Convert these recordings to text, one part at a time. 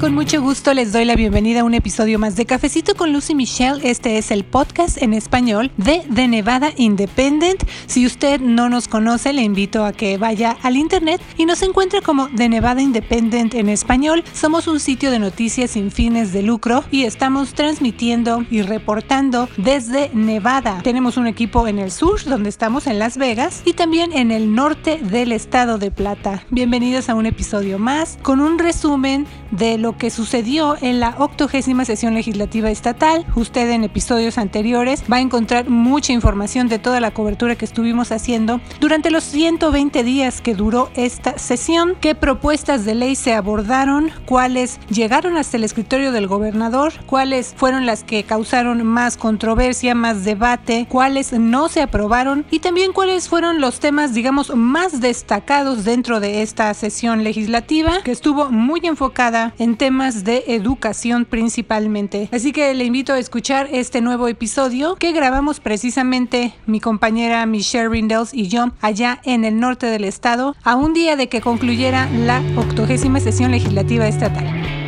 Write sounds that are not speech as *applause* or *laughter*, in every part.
Con mucho gusto les doy la bienvenida a un episodio más de Cafecito con Lucy Michelle. Este es el podcast en español de The Nevada Independent. Si usted no nos conoce, le invito a que vaya al internet y nos encuentre como The Nevada Independent en español. Somos un sitio de noticias sin fines de lucro y estamos transmitiendo y reportando desde Nevada. Tenemos un equipo en el sur, donde estamos en Las Vegas, y también en el norte del estado de Plata. Bienvenidos a un episodio más con un resumen de lo que sucedió en la octogésima sesión legislativa estatal. Usted en episodios anteriores va a encontrar mucha información de toda la cobertura que estuvimos haciendo durante los 120 días que duró esta sesión, qué propuestas de ley se abordaron, cuáles llegaron hasta el escritorio del gobernador, cuáles fueron las que causaron más controversia, más debate, cuáles no se aprobaron y también cuáles fueron los temas, digamos, más destacados dentro de esta sesión legislativa que estuvo muy enfocada en temas de educación principalmente. Así que le invito a escuchar este nuevo episodio que grabamos precisamente mi compañera Michelle Rindels y yo allá en el norte del estado a un día de que concluyera la octogésima sesión legislativa estatal.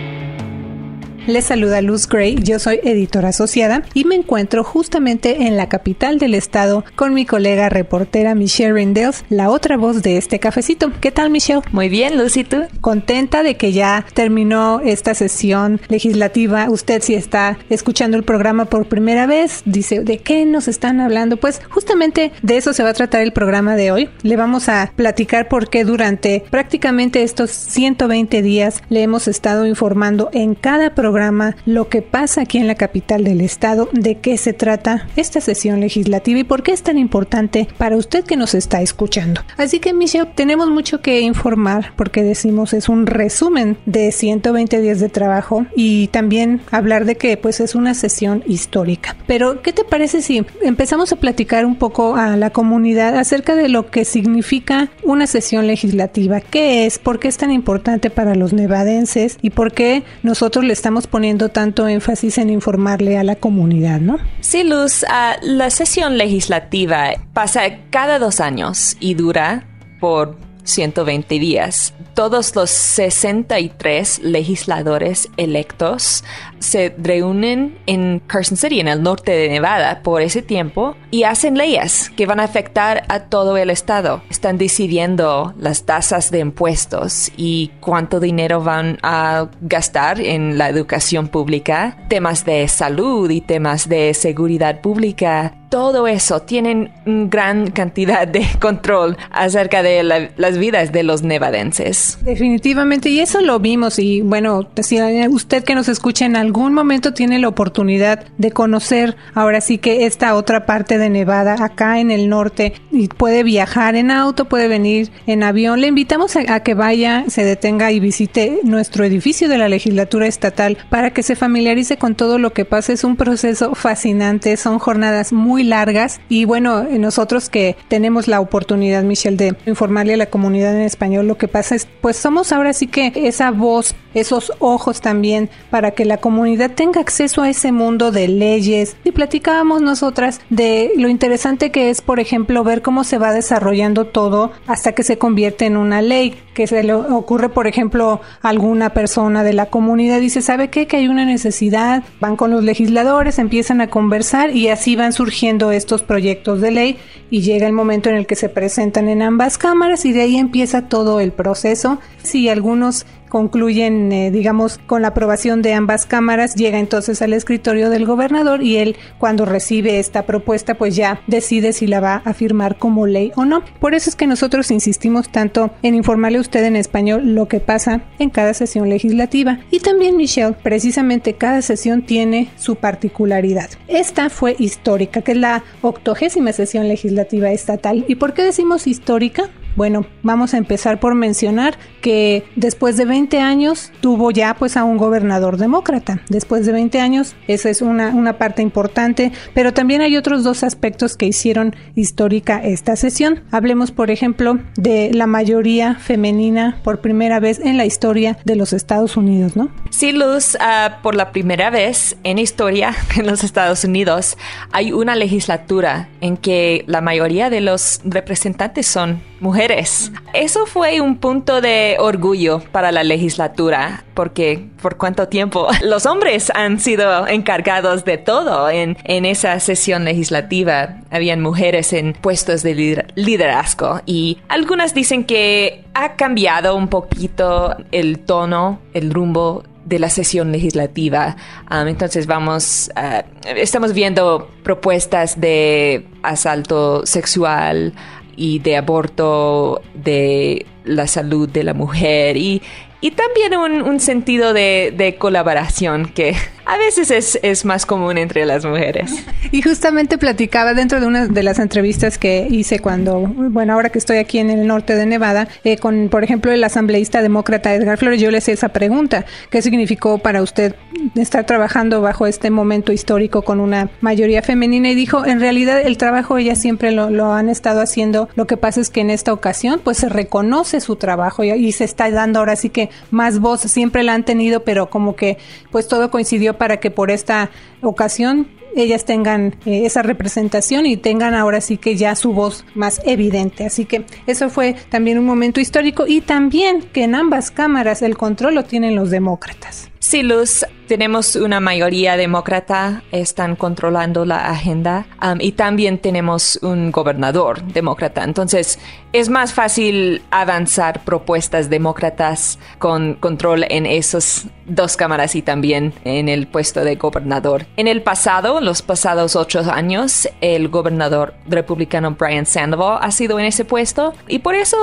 Les saluda Luz Gray, yo soy editora asociada y me encuentro justamente en la capital del estado con mi colega reportera Michelle Rindels, la otra voz de este cafecito. ¿Qué tal Michelle? Muy bien, Luz, ¿y tú? Contenta de que ya terminó esta sesión legislativa. Usted si está escuchando el programa por primera vez, dice, ¿de qué nos están hablando? Pues justamente de eso se va a tratar el programa de hoy. Le vamos a platicar por qué durante prácticamente estos 120 días le hemos estado informando en cada programa lo que pasa aquí en la capital del estado, de qué se trata esta sesión legislativa y por qué es tan importante para usted que nos está escuchando. Así que Michelle, tenemos mucho que informar porque decimos es un resumen de 120 días de trabajo y también hablar de que pues es una sesión histórica. Pero ¿qué te parece si empezamos a platicar un poco a la comunidad acerca de lo que significa una sesión legislativa? ¿Qué es? ¿Por qué es tan importante para los nevadenses? ¿Y por qué nosotros le estamos poniendo tanto énfasis en informarle a la comunidad, ¿no? Sí, Luz, uh, la sesión legislativa pasa cada dos años y dura por 120 días. Todos los 63 legisladores electos se reúnen en Carson City, en el norte de Nevada, por ese tiempo y hacen leyes que van a afectar a todo el estado. Están decidiendo las tasas de impuestos y cuánto dinero van a gastar en la educación pública, temas de salud y temas de seguridad pública, todo eso tienen gran cantidad de *laughs* control acerca de las vidas de los nevadenses. Definitivamente, y eso lo vimos y bueno, si usted que nos escucha en algún momento tiene la oportunidad de conocer ahora sí que esta otra parte de Nevada, acá en el norte, y puede viajar en auto, puede venir en avión, le invitamos a, a que vaya, se detenga y visite nuestro edificio de la legislatura estatal para que se familiarice con todo lo que pasa. Es un proceso fascinante, son jornadas muy largas y bueno, nosotros que tenemos la oportunidad, Michelle, de informarle a la comunidad en español, lo que pasa es, pues somos ahora sí que esa voz, esos ojos también para que la comunidad tenga acceso a ese mundo de leyes y platicábamos nosotras de lo interesante que es, por ejemplo, ver cómo se va desarrollando todo hasta que se convierte en una ley que se le ocurre, por ejemplo, a alguna persona de la comunidad dice, ¿sabe qué? Que hay una necesidad, van con los legisladores, empiezan a conversar y así van surgiendo estos proyectos de ley y llega el momento en el que se presentan en ambas cámaras y de ahí empieza todo el proceso. Si algunos concluyen, eh, digamos, con la aprobación de ambas cámaras, llega entonces al escritorio del gobernador y él, cuando recibe esta propuesta, pues ya decide si la va a firmar como ley o no. Por eso es que nosotros insistimos tanto en informarle a usted en español lo que pasa en cada sesión legislativa. Y también, Michelle, precisamente cada sesión tiene su particularidad. Esta fue histórica, que es la octogésima sesión legislativa estatal. ¿Y por qué decimos histórica? Bueno, vamos a empezar por mencionar que después de 20 años tuvo ya pues a un gobernador demócrata. Después de 20 años, esa es una, una parte importante, pero también hay otros dos aspectos que hicieron histórica esta sesión. Hablemos, por ejemplo, de la mayoría femenina por primera vez en la historia de los Estados Unidos, ¿no? Sí, Luz, uh, por la primera vez en historia *laughs* en los Estados Unidos hay una legislatura en que la mayoría de los representantes son mujeres. Eso fue un punto de orgullo para la legislatura, porque por cuánto tiempo *laughs* los hombres han sido encargados de todo en, en esa sesión legislativa. Habían mujeres en puestos de liderazgo y algunas dicen que ha cambiado un poquito el tono, el rumbo de la sesión legislativa. Um, entonces vamos, uh, estamos viendo propuestas de asalto sexual, y de aborto, de la salud de la mujer y y también un, sentido de, colaboración que a veces es, es, más común entre las mujeres. *laughs* Y justamente platicaba dentro de una de las entrevistas que hice cuando, bueno, ahora que estoy aquí en el norte de Nevada, eh, con, por ejemplo, el asambleísta demócrata Edgar Flores, yo le hice esa pregunta, ¿qué significó para usted estar trabajando bajo este momento histórico con una mayoría femenina? Y dijo, en realidad el trabajo ellas siempre lo, lo han estado haciendo, lo que pasa es que en esta ocasión pues se reconoce su trabajo y, y se está dando ahora sí que más voz, siempre la han tenido, pero como que pues todo coincidió para que por esta ocasión ellas tengan eh, esa representación y tengan ahora sí que ya su voz más evidente. Así que eso fue también un momento histórico y también que en ambas cámaras el control lo tienen los demócratas. Sí, Luz, tenemos una mayoría demócrata, están controlando la agenda um, y también tenemos un gobernador demócrata. Entonces, es más fácil avanzar propuestas demócratas con control en esos dos cámaras y también en el puesto de gobernador. En el pasado, los pasados ocho años, el gobernador republicano Brian Sandoval ha sido en ese puesto y por eso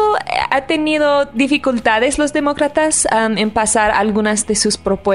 ha tenido dificultades los demócratas um, en pasar algunas de sus propuestas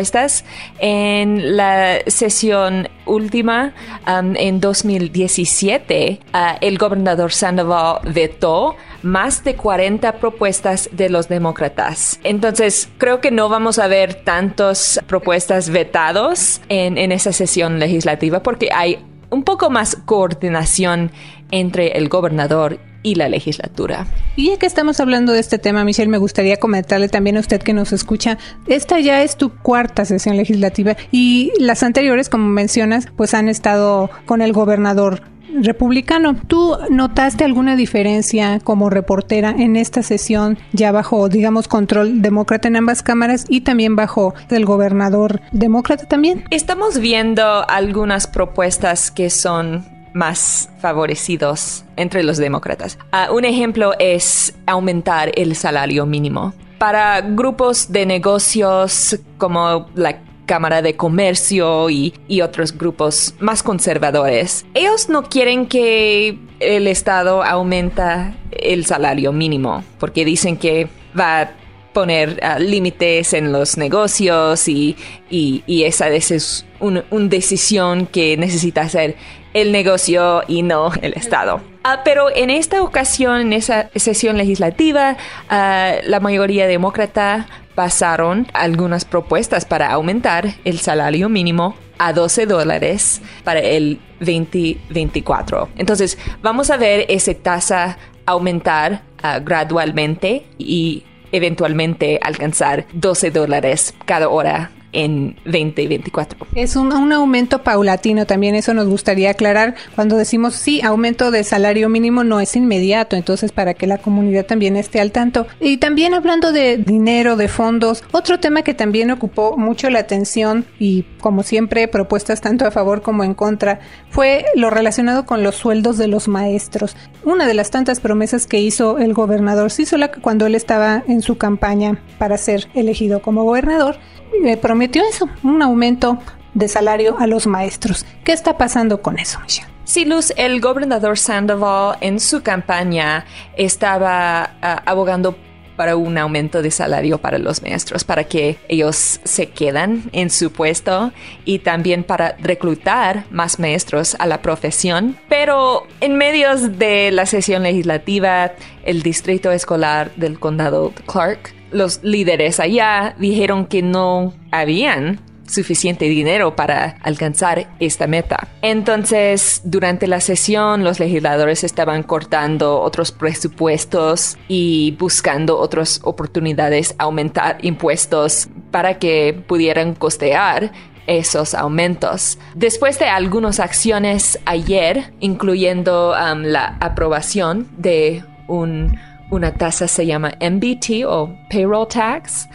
en la sesión última, um, en 2017, uh, el gobernador Sandoval vetó más de 40 propuestas de los demócratas. Entonces, creo que no vamos a ver tantas propuestas vetados en, en esa sesión legislativa porque hay un poco más coordinación entre el gobernador y la legislatura. Y ya que estamos hablando de este tema, Michelle, me gustaría comentarle también a usted que nos escucha, esta ya es tu cuarta sesión legislativa y las anteriores, como mencionas, pues han estado con el gobernador republicano. ¿Tú notaste alguna diferencia como reportera en esta sesión ya bajo, digamos, control demócrata en ambas cámaras y también bajo el gobernador demócrata también? Estamos viendo algunas propuestas que son más favorecidos entre los demócratas. Uh, un ejemplo es aumentar el salario mínimo. Para grupos de negocios como la Cámara de Comercio y, otros grupos más conservadores. Ellos no quieren que el Estado aumenta el salario mínimo porque dicen que va a poner uh, límites en los negocios y, y, esa es una un decisión que necesita hacer el negocio y no el Estado. Ah, pero en esta ocasión, en esa sesión legislativa, ah, la mayoría demócrata pasaron algunas propuestas para aumentar el salario mínimo a 12 dólares para el 2024. Entonces, vamos a ver esa tasa aumentar ah, gradualmente y eventualmente alcanzar 12 dólares cada hora en 2024. Es un, aumento paulatino también, eso nos gustaría aclarar. Cuando decimos sí, aumento de salario mínimo no es inmediato, entonces para que la comunidad también esté al tanto. Y también hablando de dinero, de fondos, otro tema que también ocupó mucho la atención y como siempre propuestas tanto a favor como en contra fue lo relacionado con los sueldos de los maestros. Una de las tantas promesas que hizo el gobernador Cisola cuando él estaba en su campaña para ser elegido como gobernador me prometió eso, un aumento de salario a los maestros. ¿Qué está pasando con eso, Michelle? Sí, Luz, el gobernador Sandoval en su campaña estaba ah, abogando para un aumento de salario para los maestros, para que ellos se quedan en su puesto y también para reclutar más maestros a la profesión. Pero en medio de la sesión legislativa, el distrito escolar del condado Clark los líderes allá dijeron que no habían suficiente dinero para alcanzar esta meta. Entonces, durante la sesión, los legisladores estaban cortando otros presupuestos y buscando otras oportunidades, aumentar impuestos para que pudieran costear esos aumentos. Después de algunas acciones ayer, incluyendo um, la aprobación de un, una tasa se llama MBT o Payroll Tax,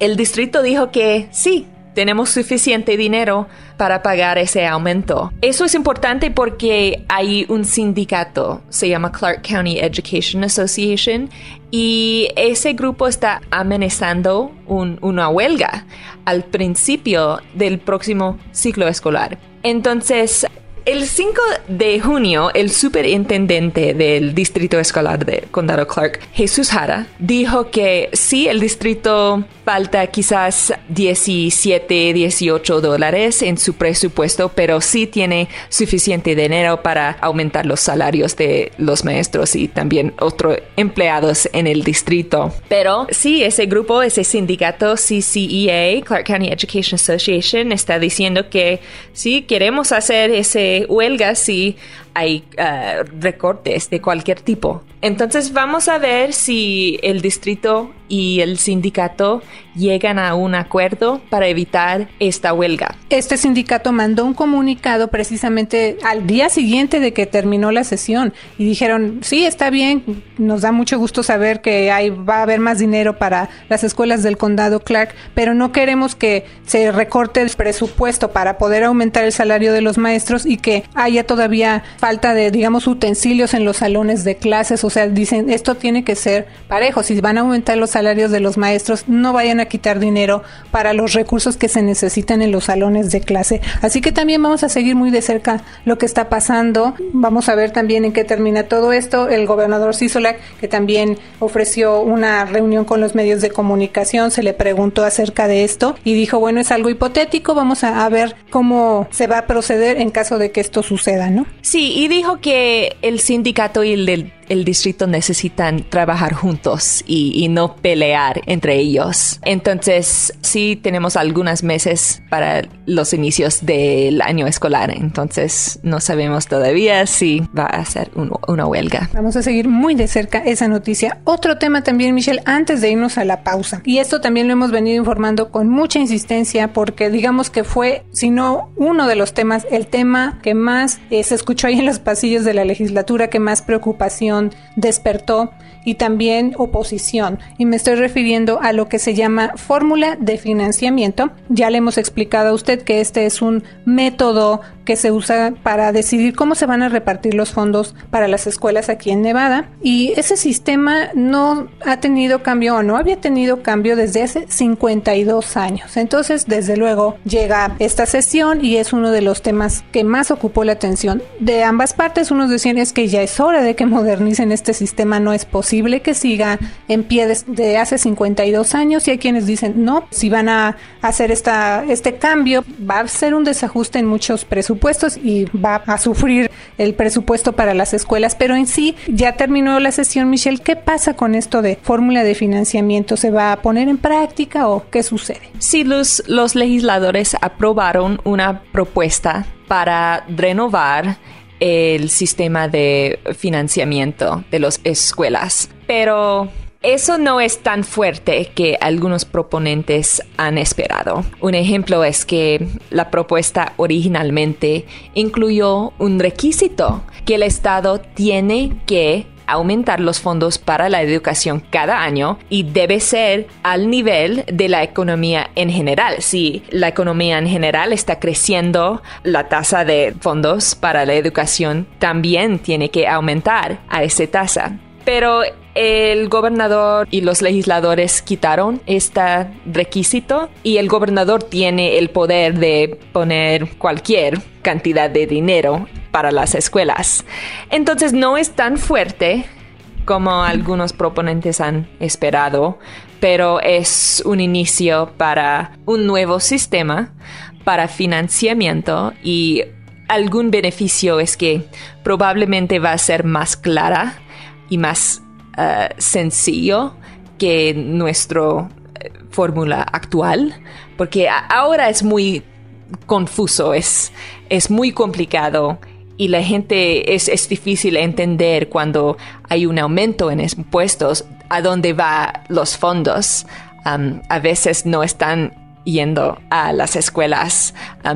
el distrito dijo que sí, tenemos suficiente dinero para pagar ese aumento. Eso es importante porque hay un sindicato, se llama Clark County Education Association, y ese grupo está amenazando una huelga al principio del próximo ciclo escolar. Entonces, el 5 de junio, el superintendente del distrito escolar de Condado Clark, Jesús Jara, dijo que sí, el distrito falta quizás 17, 18 dólares en su presupuesto, pero sí tiene suficiente dinero para aumentar los salarios de los maestros y también otros empleados en el distrito. Pero sí, ese grupo, ese sindicato CCEA, Clark County Education Association, está diciendo que sí, queremos hacer ese huelga si hay uh, recortes de cualquier tipo. Entonces vamos a ver si el distrito y el sindicato llegan a un acuerdo para evitar esta huelga. Este sindicato mandó un comunicado precisamente al día siguiente de que terminó la sesión y dijeron, sí, está bien, nos da mucho gusto saber que hay, va a haber más dinero para las escuelas del condado Clark, pero no queremos que se recorte el presupuesto para poder aumentar el salario de los maestros y que haya todavía falta de, digamos, utensilios en los salones de clases. O sea, dicen, esto tiene que ser parejo. Si van a aumentar los salarios de los maestros, no vayan a quitar dinero para los recursos que se necesitan en los salones de clase. Así que también vamos a seguir muy de cerca lo que está pasando. Vamos a ver también en qué termina todo esto. El gobernador Sisolak, que también ofreció una reunión con los medios de comunicación, se le preguntó acerca de esto y dijo, bueno, es algo hipotético, vamos a, a ver cómo se va a proceder en caso de que esto suceda, ¿no? Sí, y dijo que el sindicato y el, el distrito necesitan trabajar juntos y, no pelear entre ellos. Entonces, sí tenemos algunos meses para los inicios del año escolar. Entonces, no sabemos todavía si va a ser una huelga. Vamos a seguir muy de cerca esa noticia. Otro tema también, Michelle, antes de irnos a la pausa. Y esto también lo hemos venido informando con mucha insistencia porque digamos que fue, si no uno de los temas, el tema que más eh, se escuchó ahí en los pasillos de la legislatura, que más preocupación despertó y también oposición. Y me estoy refiriendo a lo que se llama fórmula de financiamiento. Ya le hemos explicado a usted que este es un método que se usa para decidir cómo se van a repartir los fondos para las escuelas aquí en Nevada. Y ese sistema no ha tenido cambio o no había tenido cambio desde hace 52 años. Entonces, desde luego, llega esta sesión y es uno de los temas que más ocupó la atención de ambas partes. Unos decían es que ya es hora de que *laughs* modernicen este sistema, no es posible que siga en pie de, hace 52 años. Y hay quienes dicen, no, si van a hacer esta, este cambio, va a ser un desajuste en muchos presupuestos presupuestos y va a sufrir el presupuesto para las escuelas. Pero en sí, ya terminó la sesión, Michelle. ¿Qué pasa con esto de fórmula de financiamiento? ¿Se va a poner en práctica o qué sucede? Sí, los, los legisladores aprobaron una propuesta para renovar el sistema de financiamiento de las escuelas. Pero eso no es tan fuerte que algunos proponentes han esperado. Un ejemplo es que la propuesta originalmente incluyó un requisito que el Estado tiene que aumentar los fondos para la educación cada año y debe ser al nivel de la economía en general. Si la economía en general está creciendo, la tasa de fondos para la educación también tiene que aumentar a esa tasa. Pero el gobernador y los legisladores quitaron este requisito y el gobernador tiene el poder de poner cualquier cantidad de dinero para las escuelas. Entonces no es tan fuerte como algunos proponentes han esperado, pero es un inicio para un nuevo sistema para financiamiento y algún beneficio es que probablemente va a ser más clara y más eh, sencillo que nuestra eh, fórmula actual, porque ahora es muy confuso, es, es muy complicado y la gente es, es difícil entender cuando hay un aumento en impuestos a dónde van los fondos. a veces no están yendo a las escuelas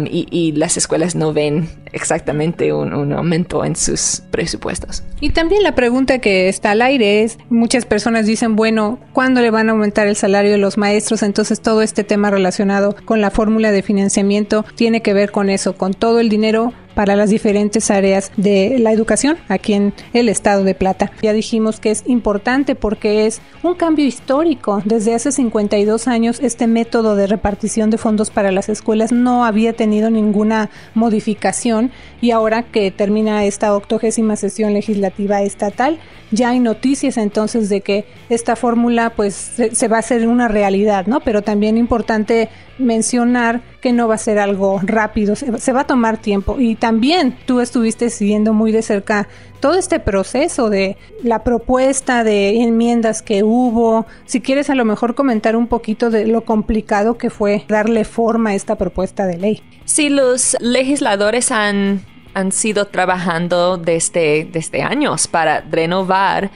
y, las escuelas no ven exactamente un, un, aumento en sus presupuestos. Y también la pregunta que está al aire es, muchas personas dicen, bueno, ¿cuándo le van a aumentar el salario de los maestros? Entonces todo este tema relacionado con la fórmula de financiamiento tiene que ver con eso, con todo el dinero para las diferentes áreas de la educación aquí en el estado de Plata. Ya dijimos que es importante porque es un cambio histórico. Desde hace 52 años este método de repartición de fondos para las escuelas no había tenido ninguna modificación y ahora que termina esta octogésima sesión legislativa estatal, ya hay noticias entonces de que esta fórmula pues se, va a hacer una realidad, ¿no? Pero también importante mencionar que no va a ser algo rápido, se, va a tomar tiempo. Y también tú estuviste siguiendo muy de cerca todo este proceso de la propuesta de enmiendas que hubo. Si quieres a lo mejor comentar un poquito de lo complicado que fue darle forma a esta propuesta de ley. Sí, los legisladores han han sido trabajando desde, desde años para renovar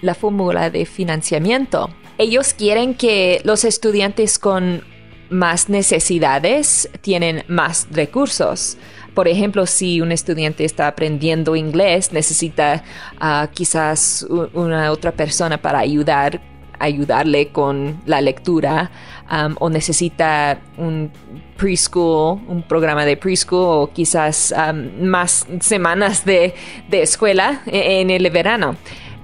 la fórmula de financiamiento. Ellos quieren que los estudiantes con más necesidades tienen más recursos. Por ejemplo, si un estudiante está aprendiendo inglés, necesita uh, quizás una otra persona para ayudar ayudarle con la lectura um, o necesita un preschool, un programa de preschool o quizás más semanas de, escuela e, en el verano.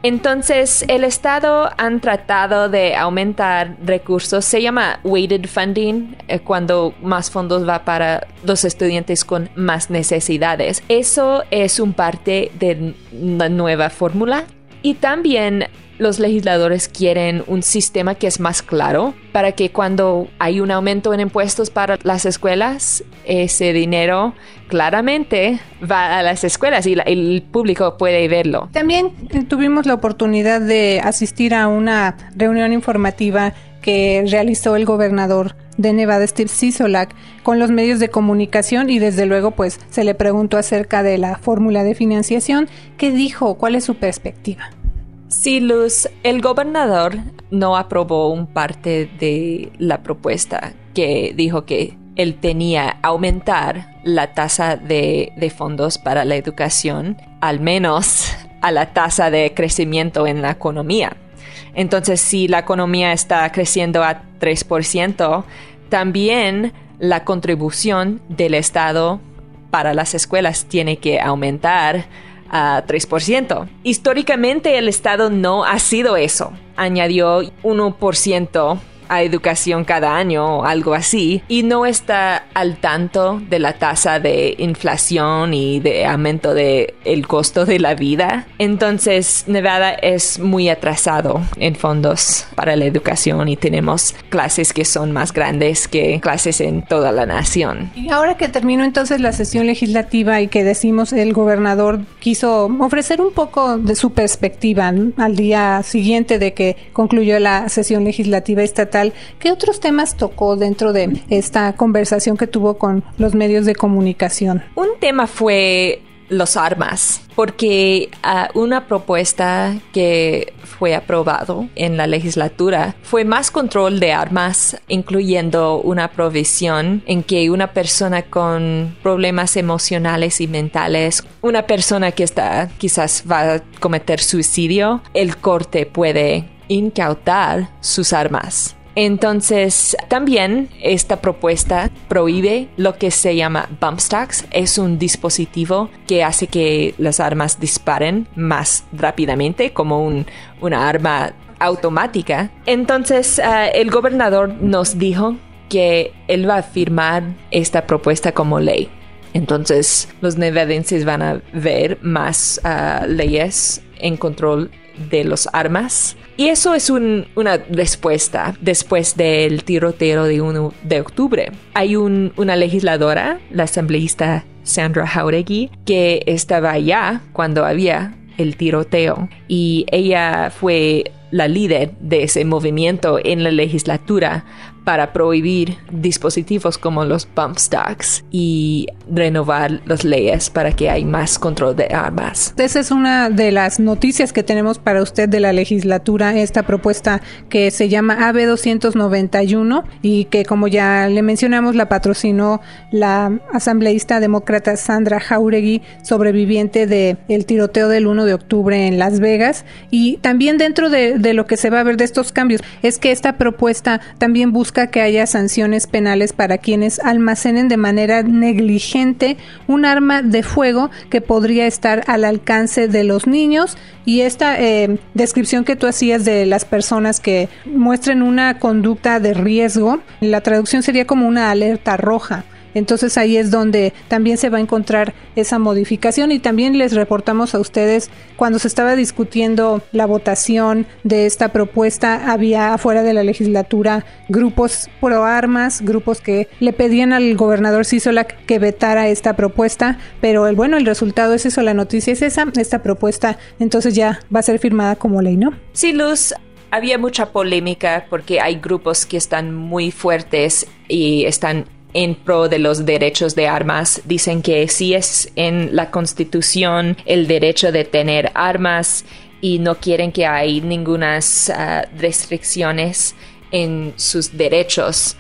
Entonces, el Estado han tratado de aumentar recursos. Se llama weighted funding, eh, cuando más fondos va para los estudiantes con más necesidades. Eso es un parte de la nueva fórmula. Y también los legisladores quieren un sistema que es más claro para que cuando hay un aumento en impuestos para las escuelas, ese dinero claramente va a las escuelas y el público puede verlo. También tuvimos la oportunidad de asistir a una reunión informativa que realizó el gobernador de Nevada, Steve Sisolak, con los medios de comunicación y desde luego pues se le preguntó acerca de la fórmula de financiación. ¿Qué dijo? ¿Cuál es su perspectiva? Sí, Luz, el gobernador no aprobó un parte de la propuesta que dijo que él tenía aumentar la tasa de, fondos para la educación, al menos a la tasa de crecimiento en la economía. Entonces, si la economía está creciendo a 3%, también la contribución del Estado para las escuelas tiene que aumentar a 3%. Históricamente el Estado no ha sido eso. Añadió 1% a educación cada año o algo así y no está al tanto de la tasa de inflación y de aumento de el costo de la vida. Entonces Nevada es muy atrasado en fondos para la educación y tenemos clases que son más grandes que clases en toda la nación. Y ahora que terminó entonces la sesión legislativa y que decimos el gobernador quiso ofrecer un poco de su perspectiva al día siguiente de que concluyó la sesión legislativa estatal ¿Qué otros temas tocó dentro de esta conversación que tuvo con los medios de comunicación? Un tema fue los armas, porque ah, una propuesta que fue aprobado en la legislatura fue más control de armas, incluyendo una provisión en que una persona con problemas emocionales y mentales, una persona que está quizás va a cometer suicidio, el corte puede incautar sus armas entonces, también esta propuesta prohíbe lo que se llama bump stocks. Es un dispositivo que hace que las armas disparen más rápidamente, como un, una arma automática. Entonces, eh, el gobernador nos dijo que él va a firmar esta propuesta como ley. Entonces, los nevadenses van a ver más eh, leyes en control de los armas. Y eso es una respuesta después del tiroteo de 1 de octubre. Hay una legisladora, la asambleísta Sandra Jauregui, que estaba allá cuando había el tiroteo y ella fue la líder de ese movimiento en la legislatura para prohibir dispositivos como los bump stocks y renovar las leyes para que haya más control de armas. Esa es una de las noticias que tenemos para usted de la legislatura, esta propuesta que se llama AB 291 y que como ya le mencionamos la patrocinó la asambleísta demócrata Sandra Jauregui, sobreviviente del el tiroteo del 1 de octubre en Las Vegas y también dentro de, de lo que se va a ver de estos cambios es que esta propuesta también busca que haya sanciones penales para quienes almacenen de manera negligente un arma de fuego que podría estar al alcance de los niños y esta eh, descripción que tú hacías de las personas que muestren una conducta de riesgo, la traducción sería como una alerta roja. Entonces ahí es donde también se va a encontrar esa modificación y también les reportamos a ustedes cuando se estaba discutiendo la votación de esta propuesta había afuera de la legislatura grupos pro armas, grupos que le pedían al gobernador Cisola que vetara esta propuesta, pero el bueno, el resultado es eso, la noticia es esa, esta propuesta entonces ya va a ser firmada como ley, ¿no? Sí, Luz, había mucha polémica porque hay grupos que están muy fuertes y están en pro de los derechos de armas. Dicen que sí es en la Constitución el derecho de tener armas y no quieren que hay ninguna ah, restricciones en sus derechos.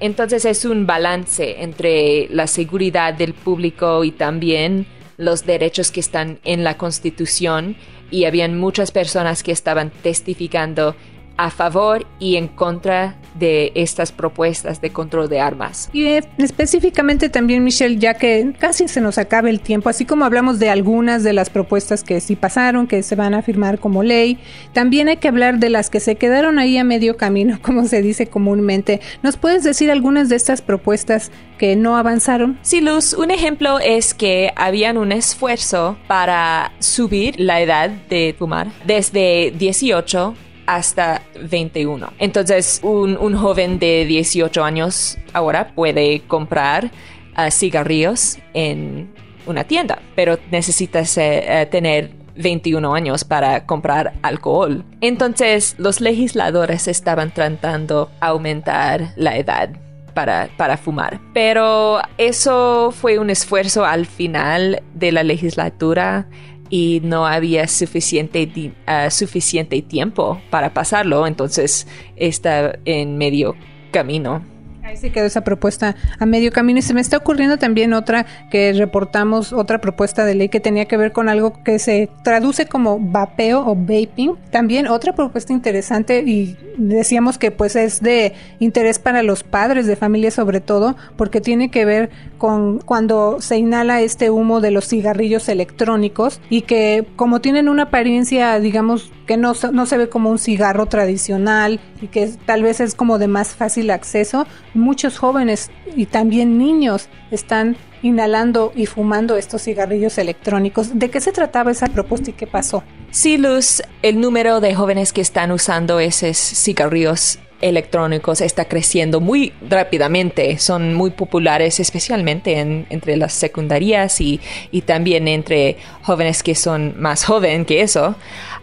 entonces es un balance entre la seguridad del público y también los derechos que están en la Constitución y habían muchas personas que estaban testificando a favor y en contra de estas propuestas de control de armas. Y eh, específicamente también, Michelle, ya que casi se nos acaba el tiempo, así como hablamos de algunas de las propuestas que sí pasaron, que se van a firmar como ley, también hay que hablar de las que se quedaron ahí a medio camino, *laughs* como se dice comúnmente. ¿Nos puedes decir algunas de estas propuestas que no avanzaron? Sí, Luz, un ejemplo es que habían un esfuerzo para subir la edad de fumar desde 18 hasta 21. Entonces, un, joven de 18 años ahora puede comprar ah, cigarrillos en una tienda, pero necesita eh, tener 21 años para comprar alcohol. Entonces, los legisladores estaban tratando aumentar la edad para, para, fumar. Pero eso fue un esfuerzo al final de la legislatura y no había suficiente, ah, suficiente tiempo para pasarlo, entonces está en medio camino. Ahí se quedó esa propuesta a medio camino y se me está ocurriendo también otra que reportamos, otra propuesta de ley que tenía que ver con algo que se traduce como vapeo o vaping. También otra propuesta interesante y decíamos que pues es de interés para los padres de familia sobre todo porque tiene que ver con cuando se inhala este humo de los cigarrillos electrónicos y que como tienen una apariencia digamos que no, no se ve como un cigarro tradicional y que tal vez es como de más fácil acceso, muchos jóvenes y también niños están inhalando y fumando estos cigarrillos electrónicos. ¿De qué se trataba esa propuesta y qué pasó? Sí, Luz, el número de jóvenes que están usando esos cigarrillos electrónicos está creciendo muy rápidamente. Son muy populares, especialmente entre las secundarias y, y, también entre jóvenes que son más jóvenes que eso.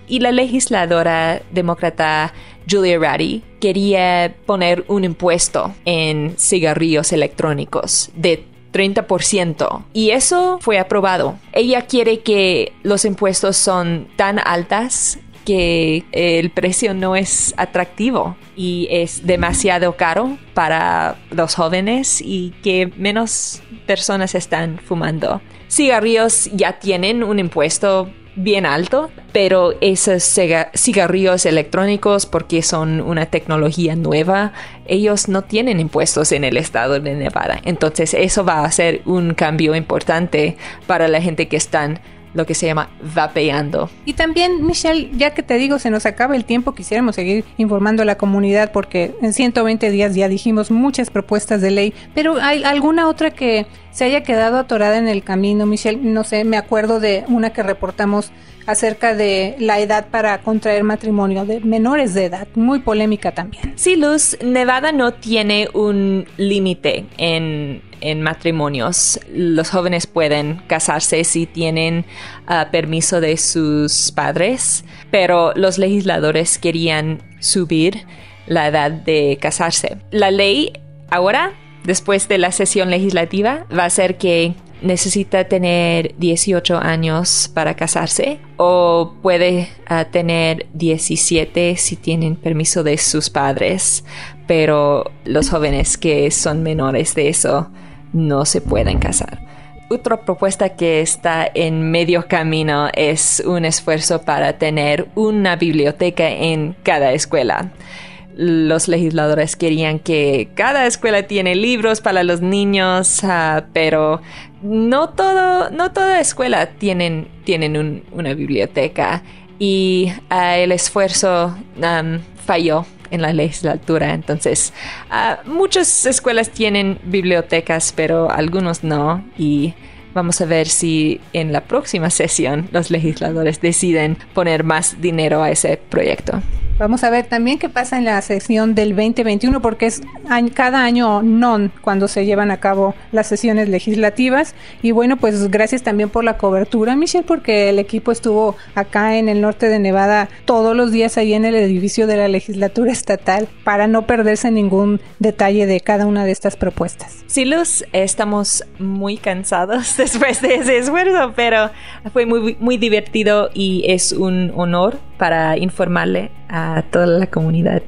Y la legisladora demócrata Julia Ratty quería poner un impuesto en cigarrillos electrónicos de 30% y eso fue aprobado. Ella quiere que los impuestos son tan altas que el precio no es atractivo y es demasiado caro para los jóvenes y que menos personas están fumando. Cigarrillos ya tienen un impuesto bien alto, pero esos cigarrillos electrónicos, porque son una tecnología nueva, ellos no tienen impuestos en el estado de Nevada. Entonces eso va a ser un cambio importante para la gente que están lo que se llama vapeando. Y también, Michelle, ya que te digo, se nos acaba el tiempo, quisiéramos seguir informando a la comunidad porque en 120 días ya dijimos muchas propuestas de ley, pero ¿hay alguna otra que se haya quedado atorada en el camino, Michelle? No sé, me acuerdo de una que reportamos acerca de la edad para contraer matrimonio de menores de edad. Muy polémica también. Sí, Luz, Nevada no tiene un límite en, matrimonios. Los jóvenes pueden casarse si tienen ah, permiso de sus padres, pero los legisladores querían subir la edad de casarse. La ley ahora, después de la sesión legislativa, va a ser que necesita tener 18 años para casarse o puede ah, tener 17 si tienen permiso de sus padres, pero los jóvenes que son menores de eso no se pueden casar. Otra propuesta que está en medio camino es un esfuerzo para tener una biblioteca en cada escuela los legisladores querían que cada escuela tiene libros para los niños, ah, pero no todo, no toda escuela tienen, tienen una biblioteca y ah, el esfuerzo falló en la legislatura. Entonces, ah, muchas escuelas tienen bibliotecas, pero algunos no. Y vamos a ver si en la próxima sesión los legisladores deciden poner más dinero a ese proyecto. Vamos a ver también qué pasa en la sesión del 2021, porque es cada año non cuando se llevan a cabo las sesiones legislativas. Y bueno, pues gracias también por la cobertura, Michelle, porque el equipo estuvo acá en el norte de Nevada todos los días ahí en el edificio de la legislatura estatal para no perderse ningún detalle de cada una de estas propuestas. Sí, Luz, estamos muy cansados *laughs* después de ese esfuerzo, pero fue muy, muy divertido y es un honor para informarle a toda la comunidad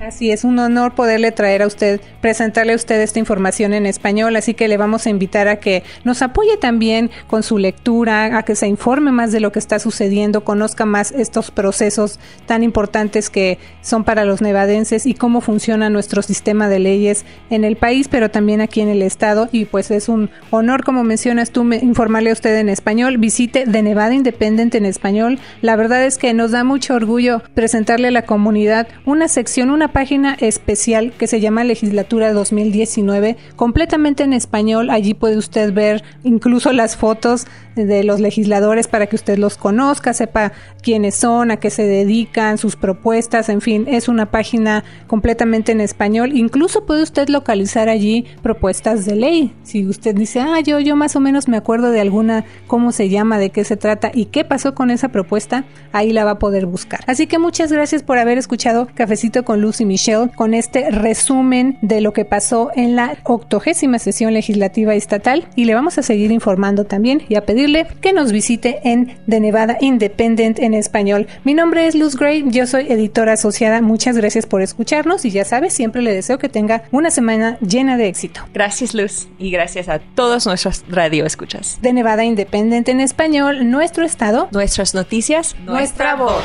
Así es un honor poderle traer a usted, presentarle a usted esta información en español, así que le vamos a invitar a que nos apoye también con su lectura, a que se informe más de lo que está sucediendo, conozca más estos procesos tan importantes que son para los nevadenses y cómo funciona nuestro sistema de leyes en el país, pero también aquí en el estado. Y pues es un honor, como mencionas tú, informarle a usted en español. Visite de Nevada Independent en español. La verdad es que nos da mucho orgullo presentarle a la comunidad una sección, una página especial que se llama Legislatura 2019, completamente en español. Allí puede usted ver incluso las fotos de los legisladores para que usted los conozca, sepa quiénes son, a qué se dedican, sus propuestas, en fin, es una página completamente en español. Incluso puede usted localizar allí propuestas de ley. Si usted dice, ah, yo, yo más o menos me acuerdo de alguna, cómo se llama, de qué se trata y qué pasó con esa propuesta, ahí la va a poder buscar. Así que muchas gracias por haber escuchado Cafecito con Lucy Michelle con este resumen de lo que pasó en la octogésima sesión legislativa estatal y le vamos a seguir informando también y a pedirle que nos visite en The Nevada Independent en español. Mi nombre es Luz Gray, yo soy editora asociada. Muchas gracias por escucharnos y ya sabes, siempre le deseo que tenga una semana llena de éxito. Gracias Luz y gracias a todos nuestros radio escuchas. De Nevada Independent en español, nuestro estado, nuestras noticias, nuestra voz.